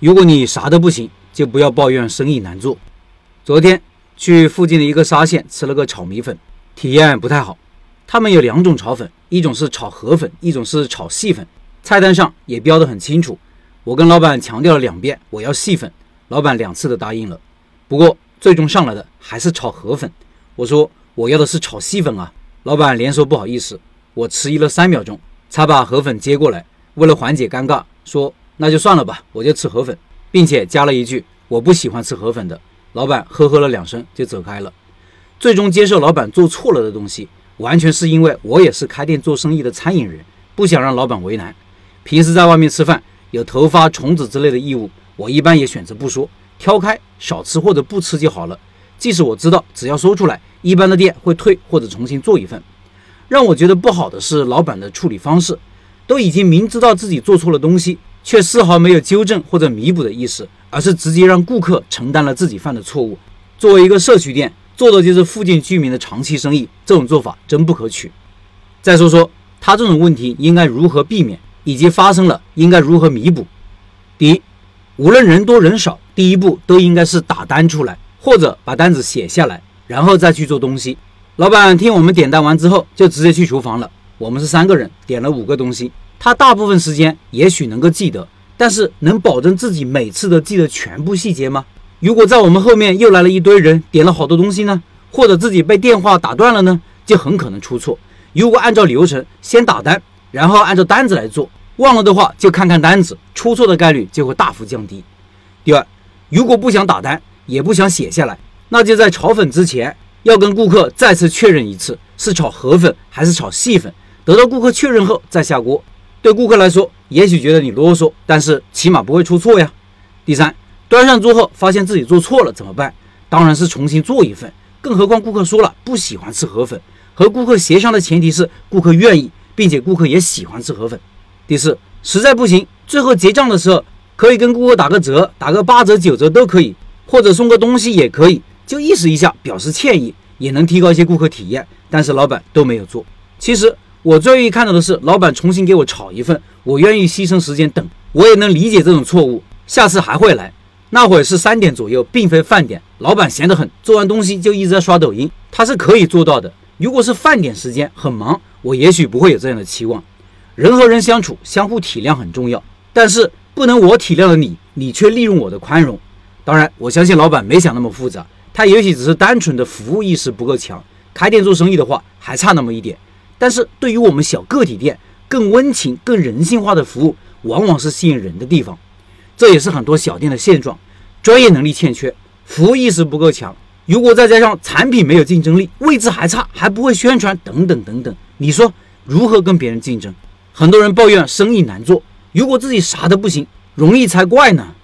如果你啥都不行，就不要抱怨生意难做。昨天去附近的一个沙县吃了个炒米粉，体验不太好。他们有两种炒粉，一种是炒河粉，一种是炒细粉，菜单上也标得很清楚。我跟老板强调了两遍，我要细粉，老板两次都答应了。不过最终上来的还是炒河粉。我说我要的是炒细粉啊，老板连说不好意思。我迟疑了三秒钟，才把河粉接过来。为了缓解尴尬，说。那就算了吧，我就吃河粉，并且加了一句我不喜欢吃河粉的。老板呵呵了两声就走开了。最终接受老板做错了的东西，完全是因为我也是开店做生意的餐饮人，不想让老板为难。平时在外面吃饭有头发、虫子之类的异物，我一般也选择不说，挑开少吃或者不吃就好了。即使我知道只要说出来，一般的店会退或者重新做一份。让我觉得不好的是老板的处理方式，都已经明知道自己做错了东西。却丝毫没有纠正或者弥补的意思，而是直接让顾客承担了自己犯的错误。作为一个社区店，做的就是附近居民的长期生意，这种做法真不可取。再说说他这种问题应该如何避免，以及发生了应该如何弥补。第一，无论人多人少，第一步都应该是打单出来，或者把单子写下来，然后再去做东西。老板听我们点单完之后，就直接去厨房了。我们是三个人，点了五个东西。他大部分时间也许能够记得，但是能保证自己每次都记得全部细节吗？如果在我们后面又来了一堆人点了好多东西呢？或者自己被电话打断了呢？就很可能出错。如果按照流程先打单，然后按照单子来做，忘了的话就看看单子，出错的概率就会大幅降低。第二，如果不想打单，也不想写下来，那就在炒粉之前要跟顾客再次确认一次，是炒河粉还是炒细粉，得到顾客确认后再下锅。对顾客来说，也许觉得你啰嗦，但是起码不会出错呀。第三，端上桌后发现自己做错了怎么办？当然是重新做一份。更何况顾客说了不喜欢吃河粉，和顾客协商的前提是顾客愿意，并且顾客也喜欢吃河粉。第四，实在不行，最后结账的时候可以跟顾客打个折，打个八折、九折都可以，或者送个东西也可以，就意思一下表示歉意，也能提高一些顾客体验。但是老板都没有做。其实。我最愿意看到的是，老板重新给我炒一份，我愿意牺牲时间等，我也能理解这种错误，下次还会来。那会是三点左右，并非饭点，老板闲得很，做完东西就一直在刷抖音，他是可以做到的。如果是饭点时间很忙，我也许不会有这样的期望。人和人相处，相互体谅很重要，但是不能我体谅了你，你却利用我的宽容。当然，我相信老板没想那么复杂，他也许只是单纯的服务意识不够强。开店做生意的话，还差那么一点。但是对于我们小个体店，更温情、更人性化的服务，往往是吸引人的地方。这也是很多小店的现状：专业能力欠缺，服务意识不够强。如果再加上产品没有竞争力，位置还差，还不会宣传，等等等等，你说如何跟别人竞争？很多人抱怨生意难做，如果自己啥都不行，容易才怪呢。